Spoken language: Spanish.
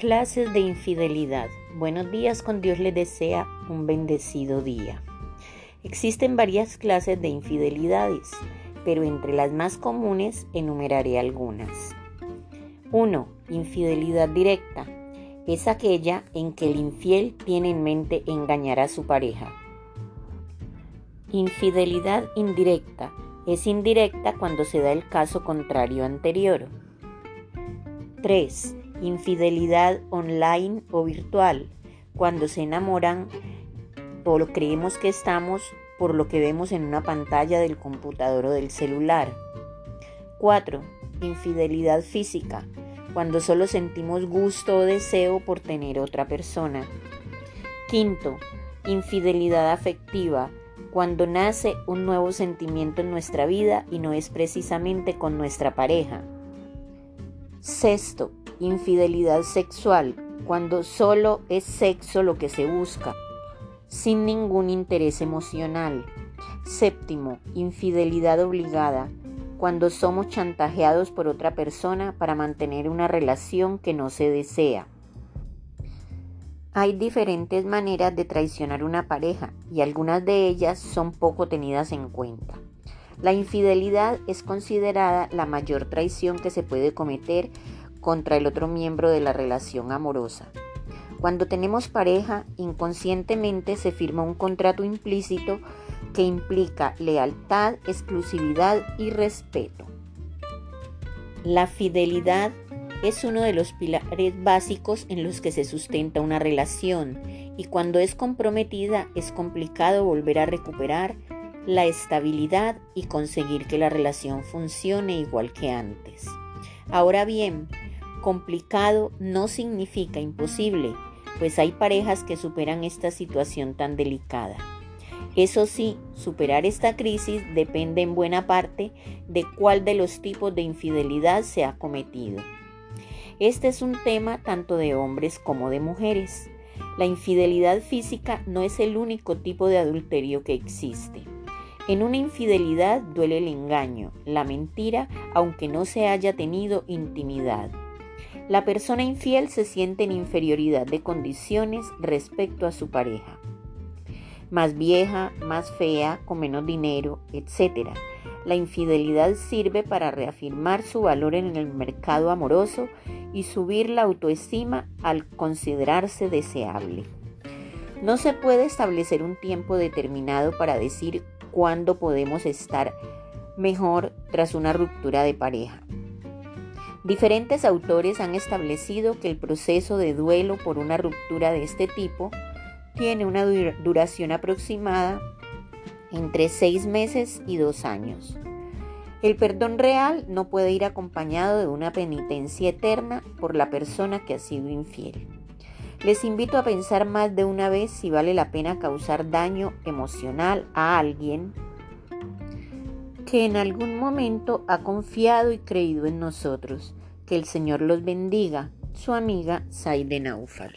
Clases de infidelidad. Buenos días, con Dios les desea un bendecido día. Existen varias clases de infidelidades, pero entre las más comunes enumeraré algunas. 1. Infidelidad directa. Es aquella en que el infiel tiene en mente engañar a su pareja. Infidelidad indirecta. Es indirecta cuando se da el caso contrario anterior. 3 infidelidad online o virtual, cuando se enamoran o creemos que estamos por lo que vemos en una pantalla del computador o del celular. 4. Infidelidad física, cuando solo sentimos gusto o deseo por tener otra persona. Quinto, infidelidad afectiva, cuando nace un nuevo sentimiento en nuestra vida y no es precisamente con nuestra pareja. Sexto, infidelidad sexual, cuando solo es sexo lo que se busca, sin ningún interés emocional. Séptimo, infidelidad obligada, cuando somos chantajeados por otra persona para mantener una relación que no se desea. Hay diferentes maneras de traicionar una pareja y algunas de ellas son poco tenidas en cuenta. La infidelidad es considerada la mayor traición que se puede cometer contra el otro miembro de la relación amorosa. Cuando tenemos pareja, inconscientemente se firma un contrato implícito que implica lealtad, exclusividad y respeto. La fidelidad es uno de los pilares básicos en los que se sustenta una relación y cuando es comprometida es complicado volver a recuperar la estabilidad y conseguir que la relación funcione igual que antes. Ahora bien, complicado no significa imposible, pues hay parejas que superan esta situación tan delicada. Eso sí, superar esta crisis depende en buena parte de cuál de los tipos de infidelidad se ha cometido. Este es un tema tanto de hombres como de mujeres. La infidelidad física no es el único tipo de adulterio que existe. En una infidelidad duele el engaño, la mentira, aunque no se haya tenido intimidad. La persona infiel se siente en inferioridad de condiciones respecto a su pareja. Más vieja, más fea, con menos dinero, etc. La infidelidad sirve para reafirmar su valor en el mercado amoroso y subir la autoestima al considerarse deseable. No se puede establecer un tiempo determinado para decir cuándo podemos estar mejor tras una ruptura de pareja. Diferentes autores han establecido que el proceso de duelo por una ruptura de este tipo tiene una duración aproximada entre seis meses y dos años. El perdón real no puede ir acompañado de una penitencia eterna por la persona que ha sido infiel. Les invito a pensar más de una vez si vale la pena causar daño emocional a alguien que en algún momento ha confiado y creído en nosotros. Que el Señor los bendiga. Su amiga Saide Naufal.